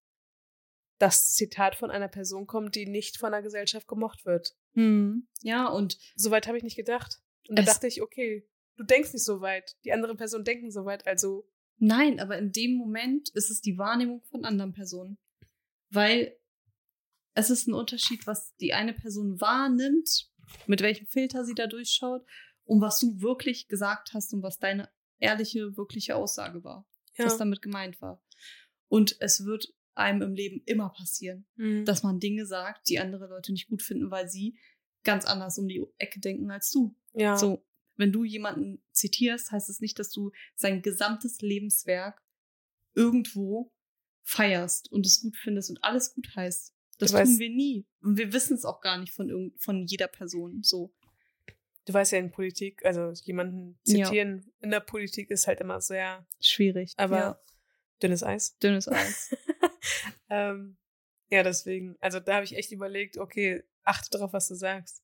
A: das Zitat von einer Person kommt, die nicht von der Gesellschaft gemocht wird.
B: Mhm. Ja, und
A: Soweit habe ich nicht gedacht. Und da dachte ich, okay, du denkst nicht so weit. Die anderen Personen denken so weit, also
B: Nein, aber in dem Moment ist es die Wahrnehmung von anderen Personen. Weil es ist ein Unterschied, was die eine Person wahrnimmt, mit welchem Filter sie da durchschaut und was du wirklich gesagt hast und was deine ehrliche, wirkliche Aussage war, ja. was damit gemeint war. Und es wird einem im Leben immer passieren, mhm. dass man Dinge sagt, die andere Leute nicht gut finden, weil sie ganz anders um die Ecke denken als du. Ja. So, wenn du jemanden zitierst, heißt es das nicht, dass du sein gesamtes Lebenswerk irgendwo feierst und es gut findest und alles gut heißt. Das du tun weißt, wir nie. Und wir wissen es auch gar nicht von, von jeder Person so.
A: Du weißt ja in Politik, also jemanden zitieren ja. in der Politik ist halt immer sehr
B: schwierig.
A: Aber ja. dünnes Eis.
B: Dünnes Eis.
A: ähm, ja, deswegen, also da habe ich echt überlegt, okay, achte darauf, was du sagst.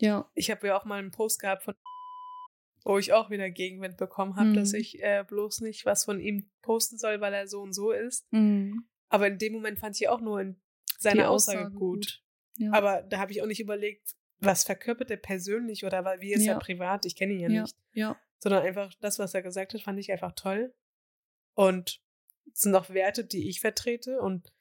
B: Ja.
A: Ich habe ja auch mal einen Post gehabt von wo ich auch wieder Gegenwind bekommen habe, mhm. dass ich äh, bloß nicht was von ihm posten soll, weil er so und so ist. Mhm. Aber in dem Moment fand ich auch nur in seine Aussage, Aussage, gut. gut. Ja. Aber da habe ich auch nicht überlegt, was verkörpert er persönlich oder wie ist ja. er privat? Ich kenne ihn ja, ja, nicht.
B: Ja.
A: Sondern einfach das, was er gesagt hat, fand ich einfach toll. Und es sind auch Werte, die ich vertrete und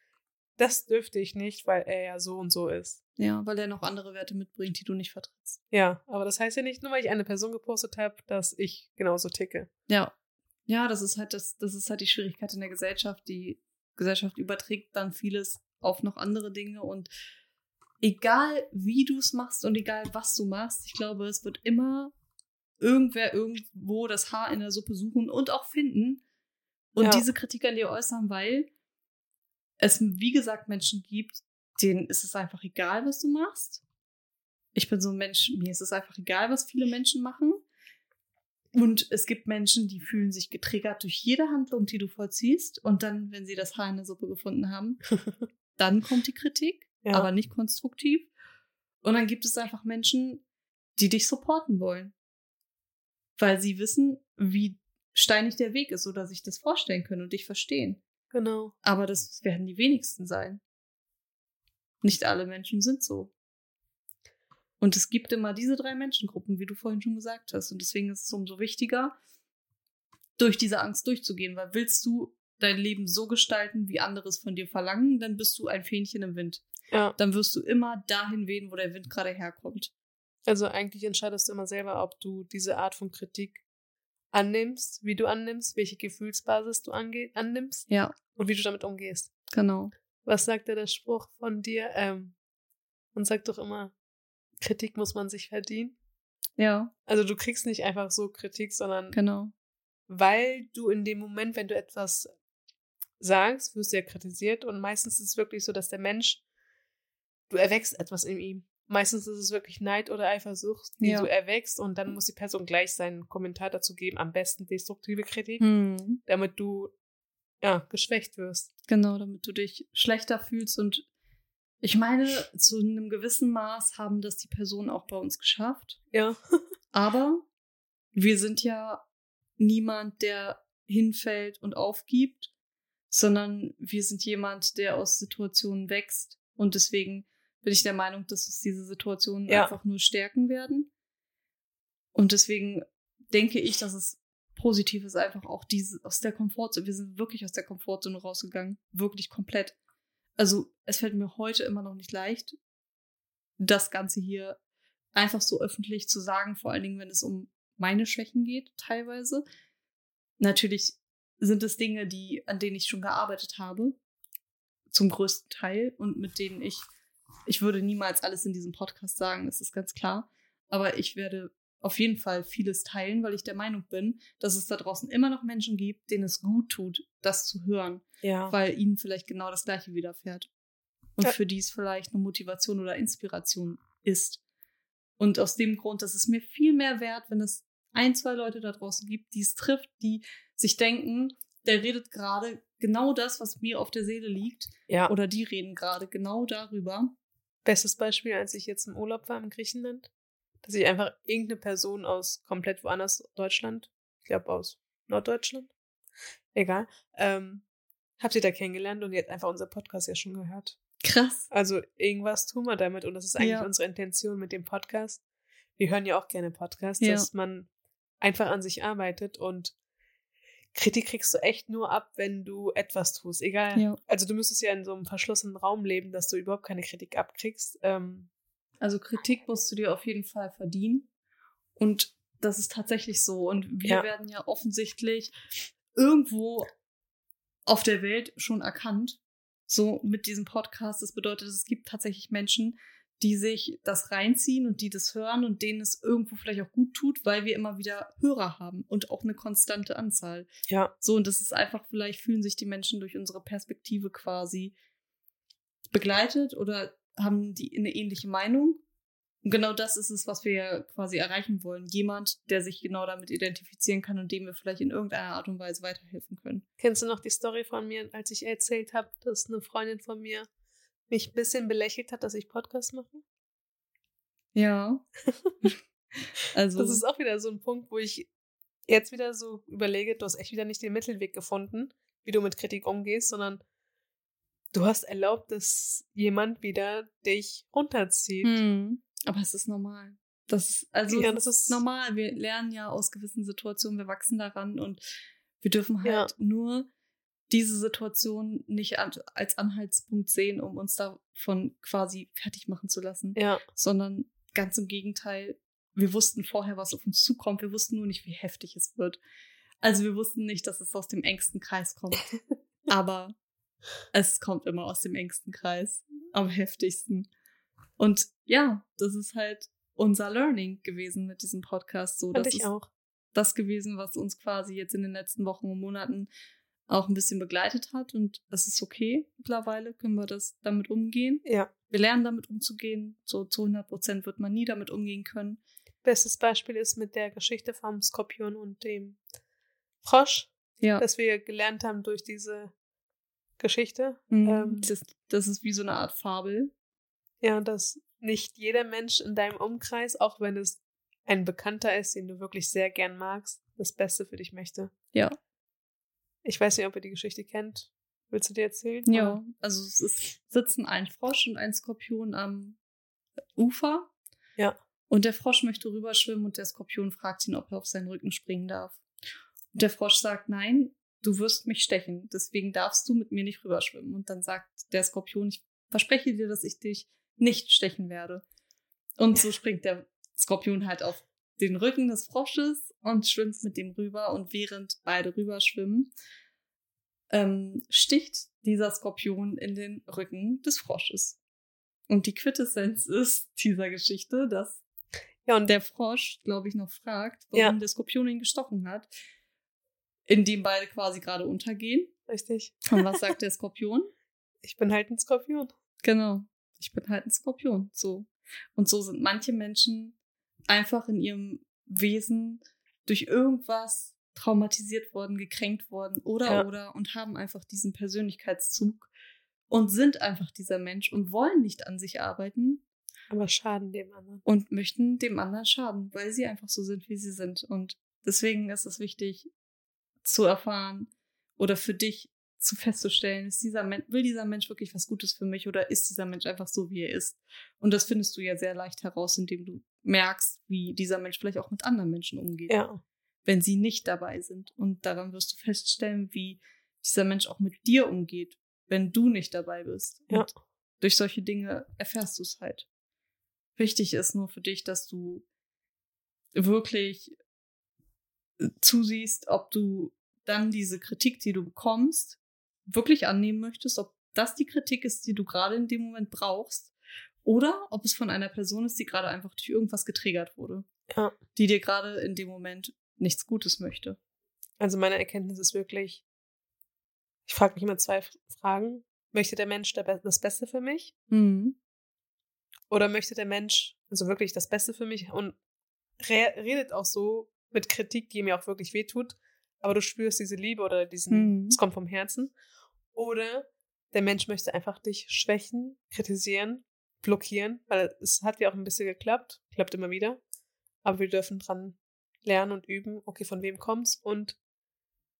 A: das dürfte ich nicht, weil er ja so und so ist.
B: Ja, weil er noch andere Werte mitbringt, die du nicht vertrittst.
A: Ja, aber das heißt ja nicht nur, weil ich eine Person gepostet habe, dass ich genauso ticke.
B: Ja. Ja, das ist halt das, das ist halt die Schwierigkeit in der Gesellschaft. Die Gesellschaft überträgt dann vieles auf noch andere Dinge und egal wie du es machst und egal was du machst, ich glaube, es wird immer irgendwer irgendwo das Haar in der Suppe suchen und auch finden und ja. diese Kritik an dir äußern, weil es, wie gesagt, Menschen gibt, denen ist es einfach egal, was du machst. Ich bin so ein Mensch, mir ist es einfach egal, was viele Menschen machen. Und es gibt Menschen, die fühlen sich getriggert durch jede Handlung, die du vollziehst. Und dann, wenn sie das Haar in der Suppe gefunden haben, dann kommt die Kritik, ja. aber nicht konstruktiv. Und dann gibt es einfach Menschen, die dich supporten wollen. Weil sie wissen, wie steinig der Weg ist oder sich das vorstellen können und dich verstehen.
A: Genau.
B: Aber das werden die wenigsten sein. Nicht alle Menschen sind so. Und es gibt immer diese drei Menschengruppen, wie du vorhin schon gesagt hast. Und deswegen ist es umso wichtiger, durch diese Angst durchzugehen, weil willst du dein Leben so gestalten, wie andere es von dir verlangen, dann bist du ein Fähnchen im Wind.
A: Ja.
B: Dann wirst du immer dahin wehen, wo der Wind gerade herkommt.
A: Also eigentlich entscheidest du immer selber, ob du diese Art von Kritik annimmst, wie du annimmst, welche Gefühlsbasis du annimmst
B: ja.
A: und wie du damit umgehst.
B: Genau.
A: Was sagt der Spruch von dir? Ähm, man sagt doch immer, Kritik muss man sich verdienen.
B: Ja.
A: Also du kriegst nicht einfach so Kritik, sondern
B: genau.
A: weil du in dem Moment, wenn du etwas sagst, wirst du ja kritisiert und meistens ist es wirklich so, dass der Mensch, du erwächst etwas in ihm. Meistens ist es wirklich Neid oder Eifersucht, die ja. du erwächst und dann muss die Person gleich seinen Kommentar dazu geben, am besten destruktive Kritik, hm. damit du ja geschwächt wirst.
B: Genau, damit du dich schlechter fühlst und ich meine, zu einem gewissen Maß haben das die Personen auch bei uns geschafft.
A: Ja.
B: Aber wir sind ja niemand, der hinfällt und aufgibt, sondern wir sind jemand, der aus Situationen wächst und deswegen bin ich der Meinung, dass uns diese Situationen ja. einfach nur stärken werden. Und deswegen denke ich, dass es positiv ist, einfach auch diese aus der Komfortzone. Wir sind wirklich aus der Komfortzone rausgegangen. Wirklich komplett. Also, es fällt mir heute immer noch nicht leicht, das Ganze hier einfach so öffentlich zu sagen, vor allen Dingen, wenn es um meine Schwächen geht, teilweise. Natürlich sind es Dinge, die, an denen ich schon gearbeitet habe, zum größten Teil und mit denen ich ich würde niemals alles in diesem Podcast sagen, das ist ganz klar. Aber ich werde auf jeden Fall vieles teilen, weil ich der Meinung bin, dass es da draußen immer noch Menschen gibt, denen es gut tut, das zu hören.
A: Ja.
B: Weil ihnen vielleicht genau das Gleiche widerfährt. Und ja. für die es vielleicht eine Motivation oder Inspiration ist. Und aus dem Grund, dass es mir viel mehr wert, wenn es ein, zwei Leute da draußen gibt, die es trifft, die sich denken, der redet gerade genau das, was mir auf der Seele liegt.
A: Ja.
B: Oder die reden gerade genau darüber.
A: Bestes Beispiel, als ich jetzt im Urlaub war in Griechenland, dass ich einfach irgendeine Person aus komplett woanders Deutschland, ich glaube aus Norddeutschland, egal, ähm, hab sie da kennengelernt und die hat einfach unser Podcast ja schon gehört.
B: Krass.
A: Also irgendwas tun wir damit und das ist eigentlich ja. unsere Intention mit dem Podcast. Wir hören ja auch gerne Podcasts, ja. dass man einfach an sich arbeitet und Kritik kriegst du echt nur ab, wenn du etwas tust. Egal. Ja. Also du müsstest ja in so einem verschlossenen Raum leben, dass du überhaupt keine Kritik abkriegst. Ähm,
B: also Kritik musst du dir auf jeden Fall verdienen. Und das ist tatsächlich so. Und wir ja. werden ja offensichtlich irgendwo auf der Welt schon erkannt. So mit diesem Podcast. Das bedeutet, es gibt tatsächlich Menschen, die sich das reinziehen und die das hören und denen es irgendwo vielleicht auch gut tut, weil wir immer wieder Hörer haben und auch eine konstante Anzahl.
A: Ja.
B: So, und das ist einfach, vielleicht fühlen sich die Menschen durch unsere Perspektive quasi begleitet oder haben die eine ähnliche Meinung. Und genau das ist es, was wir ja quasi erreichen wollen. Jemand, der sich genau damit identifizieren kann und dem wir vielleicht in irgendeiner Art und Weise weiterhelfen können.
A: Kennst du noch die Story von mir, als ich erzählt habe, dass eine Freundin von mir mich ein bisschen belächelt hat, dass ich Podcast mache?
B: Ja.
A: also. Das ist auch wieder so ein Punkt, wo ich jetzt wieder so überlege, du hast echt wieder nicht den Mittelweg gefunden, wie du mit Kritik umgehst, sondern du hast erlaubt, dass jemand wieder dich runterzieht.
B: Hm. Aber es ist normal. Das ist, also ja, das ist normal. Wir lernen ja aus gewissen Situationen, wir wachsen daran und wir dürfen halt ja. nur diese Situation nicht als Anhaltspunkt sehen, um uns davon quasi fertig machen zu lassen.
A: Ja.
B: Sondern ganz im Gegenteil, wir wussten vorher, was auf uns zukommt. Wir wussten nur nicht, wie heftig es wird. Also wir wussten nicht, dass es aus dem engsten Kreis kommt. Aber es kommt immer aus dem engsten Kreis. Am heftigsten. Und ja, das ist halt unser Learning gewesen mit diesem Podcast. So,
A: Fand
B: das
A: ich
B: ist
A: auch.
B: das gewesen, was uns quasi jetzt in den letzten Wochen und Monaten auch ein bisschen begleitet hat. Und es ist okay. Mittlerweile können wir das damit umgehen.
A: Ja.
B: Wir lernen damit umzugehen. So zu 100 Prozent wird man nie damit umgehen können.
A: Bestes Beispiel ist mit der Geschichte vom Skorpion und dem Frosch.
B: Ja.
A: Dass wir gelernt haben durch diese Geschichte.
B: Mhm. Ähm, das, das ist wie so eine Art Fabel.
A: Ja, dass nicht jeder Mensch in deinem Umkreis, auch wenn es ein Bekannter ist, den du wirklich sehr gern magst, das Beste für dich möchte.
B: Ja.
A: Ich weiß nicht, ob ihr die Geschichte kennt. Willst du dir erzählen?
B: Ja, also es ist, sitzen ein Frosch und ein Skorpion am Ufer.
A: Ja.
B: Und der Frosch möchte rüberschwimmen und der Skorpion fragt ihn, ob er auf seinen Rücken springen darf. Und der Frosch sagt, nein, du wirst mich stechen, deswegen darfst du mit mir nicht rüberschwimmen. Und dann sagt der Skorpion, ich verspreche dir, dass ich dich nicht stechen werde. Und so springt der Skorpion halt auf den Rücken des Frosches und schwimmt mit dem rüber. Und während beide rüberschwimmen, ähm, sticht dieser Skorpion in den Rücken des Frosches. Und die Quintessenz ist dieser Geschichte, dass ja, und der Frosch, glaube ich, noch fragt, warum ja. der Skorpion ihn gestochen hat, indem beide quasi gerade untergehen.
A: Richtig.
B: Und was sagt der Skorpion?
A: Ich bin halt ein Skorpion.
B: Genau. Ich bin halt ein Skorpion. So. Und so sind manche Menschen einfach in ihrem Wesen durch irgendwas traumatisiert worden, gekränkt worden oder ja. oder und haben einfach diesen Persönlichkeitszug und sind einfach dieser Mensch und wollen nicht an sich arbeiten.
A: Aber schaden dem anderen.
B: Und möchten dem anderen schaden, weil sie einfach so sind, wie sie sind. Und deswegen ist es wichtig zu erfahren oder für dich zu festzustellen, ist dieser Mensch, will dieser Mensch wirklich was Gutes für mich oder ist dieser Mensch einfach so, wie er ist? Und das findest du ja sehr leicht heraus, indem du merkst, wie dieser Mensch vielleicht auch mit anderen Menschen umgeht.
A: Ja.
B: Wenn sie nicht dabei sind. Und daran wirst du feststellen, wie dieser Mensch auch mit dir umgeht, wenn du nicht dabei bist.
A: Ja.
B: Und durch solche Dinge erfährst du es halt. Wichtig ist nur für dich, dass du wirklich zusiehst, ob du dann diese Kritik, die du bekommst, wirklich annehmen möchtest, ob das die Kritik ist, die du gerade in dem Moment brauchst, oder ob es von einer Person ist, die gerade einfach durch irgendwas getriggert wurde.
A: Ja.
B: Die dir gerade in dem Moment nichts Gutes möchte.
A: Also meine Erkenntnis ist wirklich, ich frage mich immer zwei Fragen. Möchte der Mensch das Beste für mich?
B: Mhm.
A: Oder möchte der Mensch also wirklich das Beste für mich und redet auch so mit Kritik, die mir auch wirklich wehtut, aber du spürst diese Liebe oder diesen, mhm. es kommt vom Herzen. Oder der Mensch möchte einfach dich schwächen, kritisieren, blockieren, weil es hat ja auch ein bisschen geklappt, klappt immer wieder. Aber wir dürfen dran lernen und üben, okay, von wem kommt's und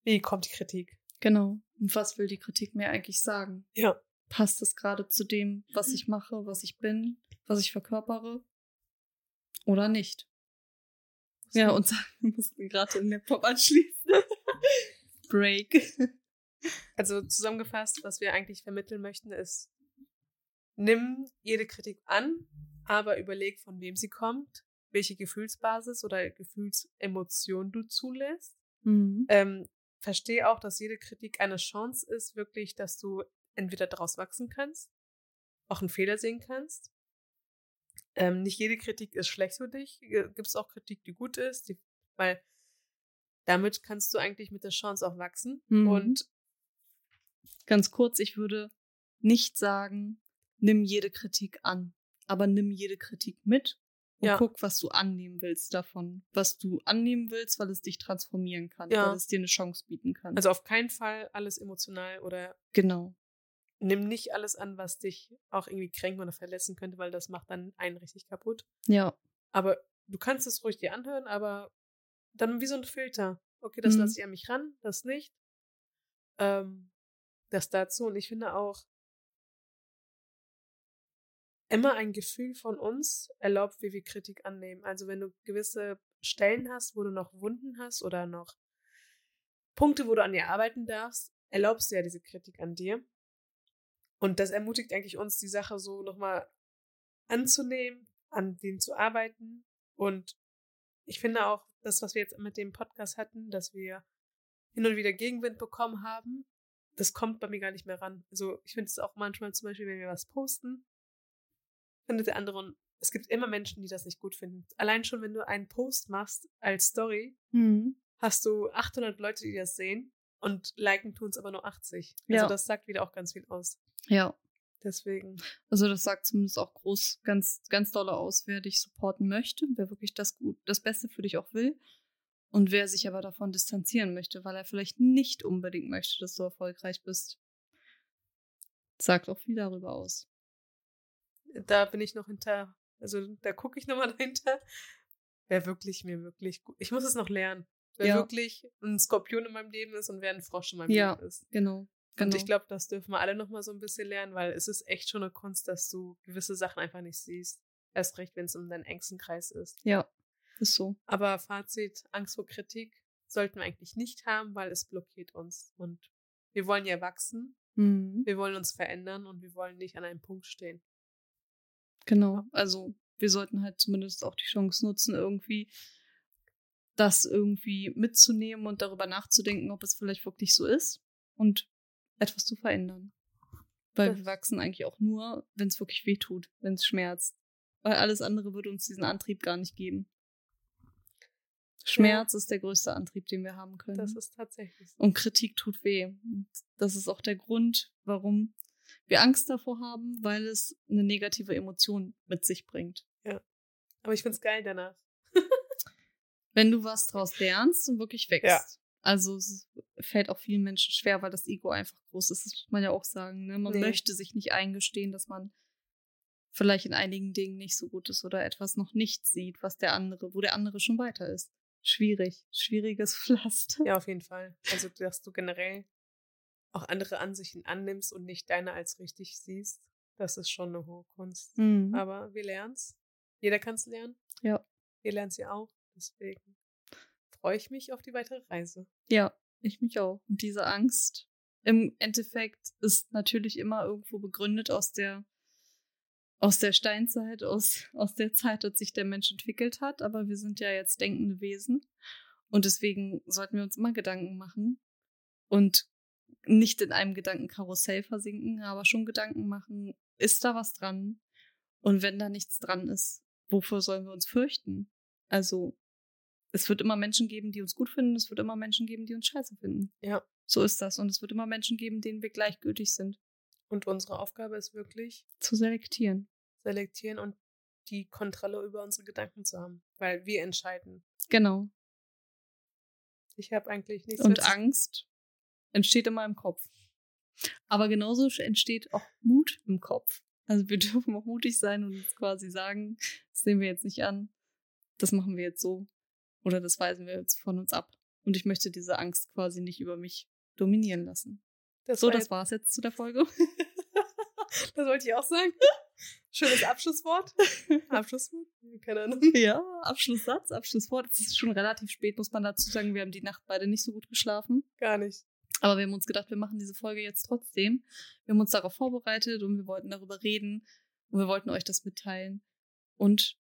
A: wie kommt die Kritik?
B: Genau. Und was will die Kritik mir eigentlich sagen?
A: Ja.
B: Passt es gerade zu dem, was ich mache, was ich bin, was ich verkörpere? Oder nicht? Ja, und sagen, wir mussten gerade den Laptop anschließen. Break.
A: Also zusammengefasst, was wir eigentlich vermitteln möchten, ist, nimm jede Kritik an, aber überleg, von wem sie kommt, welche Gefühlsbasis oder Gefühlsemotion du zulässt. Mhm. Ähm, verstehe auch, dass jede Kritik eine Chance ist, wirklich, dass du entweder daraus wachsen kannst, auch einen Fehler sehen kannst. Ähm, nicht jede Kritik ist schlecht für dich. Gibt es auch Kritik, die gut ist, die, weil damit kannst du eigentlich mit der Chance auch wachsen. Mhm. Und
B: ganz kurz, ich würde nicht sagen, nimm jede Kritik an, aber nimm jede Kritik mit und ja. guck, was du annehmen willst davon. Was du annehmen willst, weil es dich transformieren kann, ja. weil es dir eine Chance bieten kann.
A: Also auf keinen Fall alles emotional oder.
B: Genau.
A: Nimm nicht alles an, was dich auch irgendwie kränken oder verletzen könnte, weil das macht dann einen richtig kaputt.
B: Ja.
A: Aber du kannst es ruhig dir anhören, aber dann wie so ein Filter. Okay, das mhm. lasse ich an mich ran, das nicht. Ähm, das dazu. Und ich finde auch, immer ein Gefühl von uns erlaubt, wie wir Kritik annehmen. Also wenn du gewisse Stellen hast, wo du noch Wunden hast oder noch Punkte, wo du an dir arbeiten darfst, erlaubst du ja diese Kritik an dir. Und das ermutigt eigentlich uns, die Sache so nochmal anzunehmen, an denen zu arbeiten. Und ich finde auch, das, was wir jetzt mit dem Podcast hatten, dass wir hin und wieder Gegenwind bekommen haben, das kommt bei mir gar nicht mehr ran. Also ich finde es auch manchmal zum Beispiel, wenn wir was posten, findet der andere und es gibt immer Menschen, die das nicht gut finden. Allein schon, wenn du einen Post machst als Story, mhm. hast du 800 Leute, die das sehen und liken tun es aber nur 80. Also ja. das sagt wieder auch ganz viel aus.
B: Ja.
A: Deswegen.
B: Also das sagt zumindest auch groß, ganz, ganz dolle aus, wer dich supporten möchte, wer wirklich das gut, das Beste für dich auch will. Und wer sich aber davon distanzieren möchte, weil er vielleicht nicht unbedingt möchte, dass du erfolgreich bist. Sagt auch viel darüber aus
A: da bin ich noch hinter, also da gucke ich nochmal dahinter, wer wirklich mir wirklich gut, ich muss es noch lernen, wer ja. wirklich ein Skorpion in meinem Leben ist und wer ein Frosch in meinem ja, Leben ist.
B: genau.
A: Genau. Und ich glaube, das dürfen wir alle nochmal so ein bisschen lernen, weil es ist echt schon eine Kunst, dass du gewisse Sachen einfach nicht siehst. Erst recht, wenn es um deinen engsten Kreis ist.
B: Ja, ist so.
A: Aber Fazit, Angst vor Kritik sollten wir eigentlich nicht haben, weil es blockiert uns. Und wir wollen ja wachsen, mhm. wir wollen uns verändern und wir wollen nicht an einem Punkt stehen.
B: Genau, also wir sollten halt zumindest auch die Chance nutzen, irgendwie das irgendwie mitzunehmen und darüber nachzudenken, ob es vielleicht wirklich so ist und etwas zu verändern. Weil wir wachsen eigentlich auch nur, wenn es wirklich weh tut, wenn es schmerzt. Weil alles andere würde uns diesen Antrieb gar nicht geben. Schmerz ja. ist der größte Antrieb, den wir haben können.
A: Das ist tatsächlich
B: so. Und Kritik tut weh. Und das ist auch der Grund, warum wir Angst davor haben, weil es eine negative Emotion mit sich bringt.
A: Ja. Aber ich find's geil danach.
B: Wenn du was draus lernst und wirklich wächst. Ja. Also es fällt auch vielen Menschen schwer, weil das Ego einfach groß ist. Das muss man ja auch sagen. Ne? Man nee. möchte sich nicht eingestehen, dass man vielleicht in einigen Dingen nicht so gut ist oder etwas noch nicht sieht, was der andere, wo der andere schon weiter ist. Schwierig, schwieriges Pflaster.
A: Ja, auf jeden Fall. Also, dass du generell auch andere Ansichten annimmst und nicht deine als richtig siehst, das ist schon eine hohe Kunst. Mhm. Aber wir lernen es. Jeder kann es lernen.
B: Ja.
A: Wir lernen es ja auch. Deswegen freue ich mich auf die weitere Reise.
B: Ja, ich mich auch. Und diese Angst im Endeffekt ist natürlich immer irgendwo begründet aus der aus der Steinzeit, aus, aus der Zeit, als sich der Mensch entwickelt hat. Aber wir sind ja jetzt denkende Wesen. Und deswegen sollten wir uns immer Gedanken machen und nicht in einem Gedankenkarussell versinken, aber schon Gedanken machen, ist da was dran? Und wenn da nichts dran ist, wofür sollen wir uns fürchten? Also, es wird immer Menschen geben, die uns gut finden, es wird immer Menschen geben, die uns scheiße finden.
A: Ja.
B: So ist das. Und es wird immer Menschen geben, denen wir gleichgültig sind.
A: Und unsere Aufgabe ist wirklich
B: zu selektieren.
A: Selektieren und die Kontrolle über unsere Gedanken zu haben, weil wir entscheiden.
B: Genau.
A: Ich habe eigentlich nichts.
B: Und Angst entsteht immer im Kopf. Aber genauso entsteht auch Mut im Kopf. Also wir dürfen auch mutig sein und quasi sagen, das nehmen wir jetzt nicht an, das machen wir jetzt so oder das weisen wir jetzt von uns ab. Und ich möchte diese Angst quasi nicht über mich dominieren lassen. Das so, war das war's jetzt zu der Folge.
A: das wollte ich auch sagen. Schönes Abschlusswort. Abschlusswort? Keine Ahnung.
B: Ja, Abschlusssatz, Abschlusswort. Es ist schon relativ spät, muss man dazu sagen. Wir haben die Nacht beide nicht so gut geschlafen.
A: Gar nicht.
B: Aber wir haben uns gedacht, wir machen diese Folge jetzt trotzdem. Wir haben uns darauf vorbereitet und wir wollten darüber reden und wir wollten euch das mitteilen. Und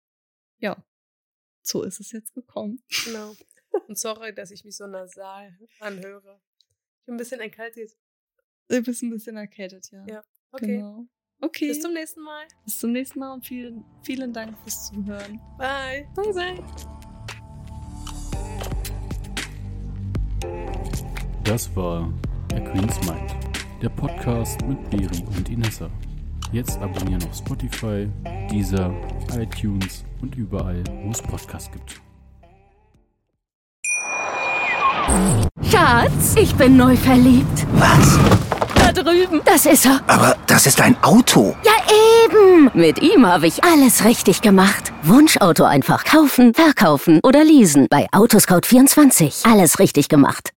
B: ja, so ist es jetzt gekommen.
A: Genau. Und sorry, dass ich mich so nasal anhöre. Ich bin ein bisschen erkältet.
B: Du bist ein bisschen erkältet, ja.
A: Ja, okay.
B: Genau. Okay.
A: Bis zum nächsten Mal.
B: Bis zum nächsten Mal und vielen, vielen Dank fürs Zuhören.
A: Bye.
B: Bye, bye.
C: Das war der Queen's Mind, der Podcast mit Beri und Inessa. Jetzt abonnieren auf Spotify, Deezer, iTunes und überall, wo es Podcasts gibt.
D: Schatz, ich bin neu verliebt.
E: Was?
D: Da drüben. Das ist er.
E: Aber das ist ein Auto.
D: Ja, eben. Mit ihm habe ich alles richtig gemacht. Wunschauto einfach kaufen, verkaufen oder leasen. Bei Autoscout24. Alles richtig gemacht.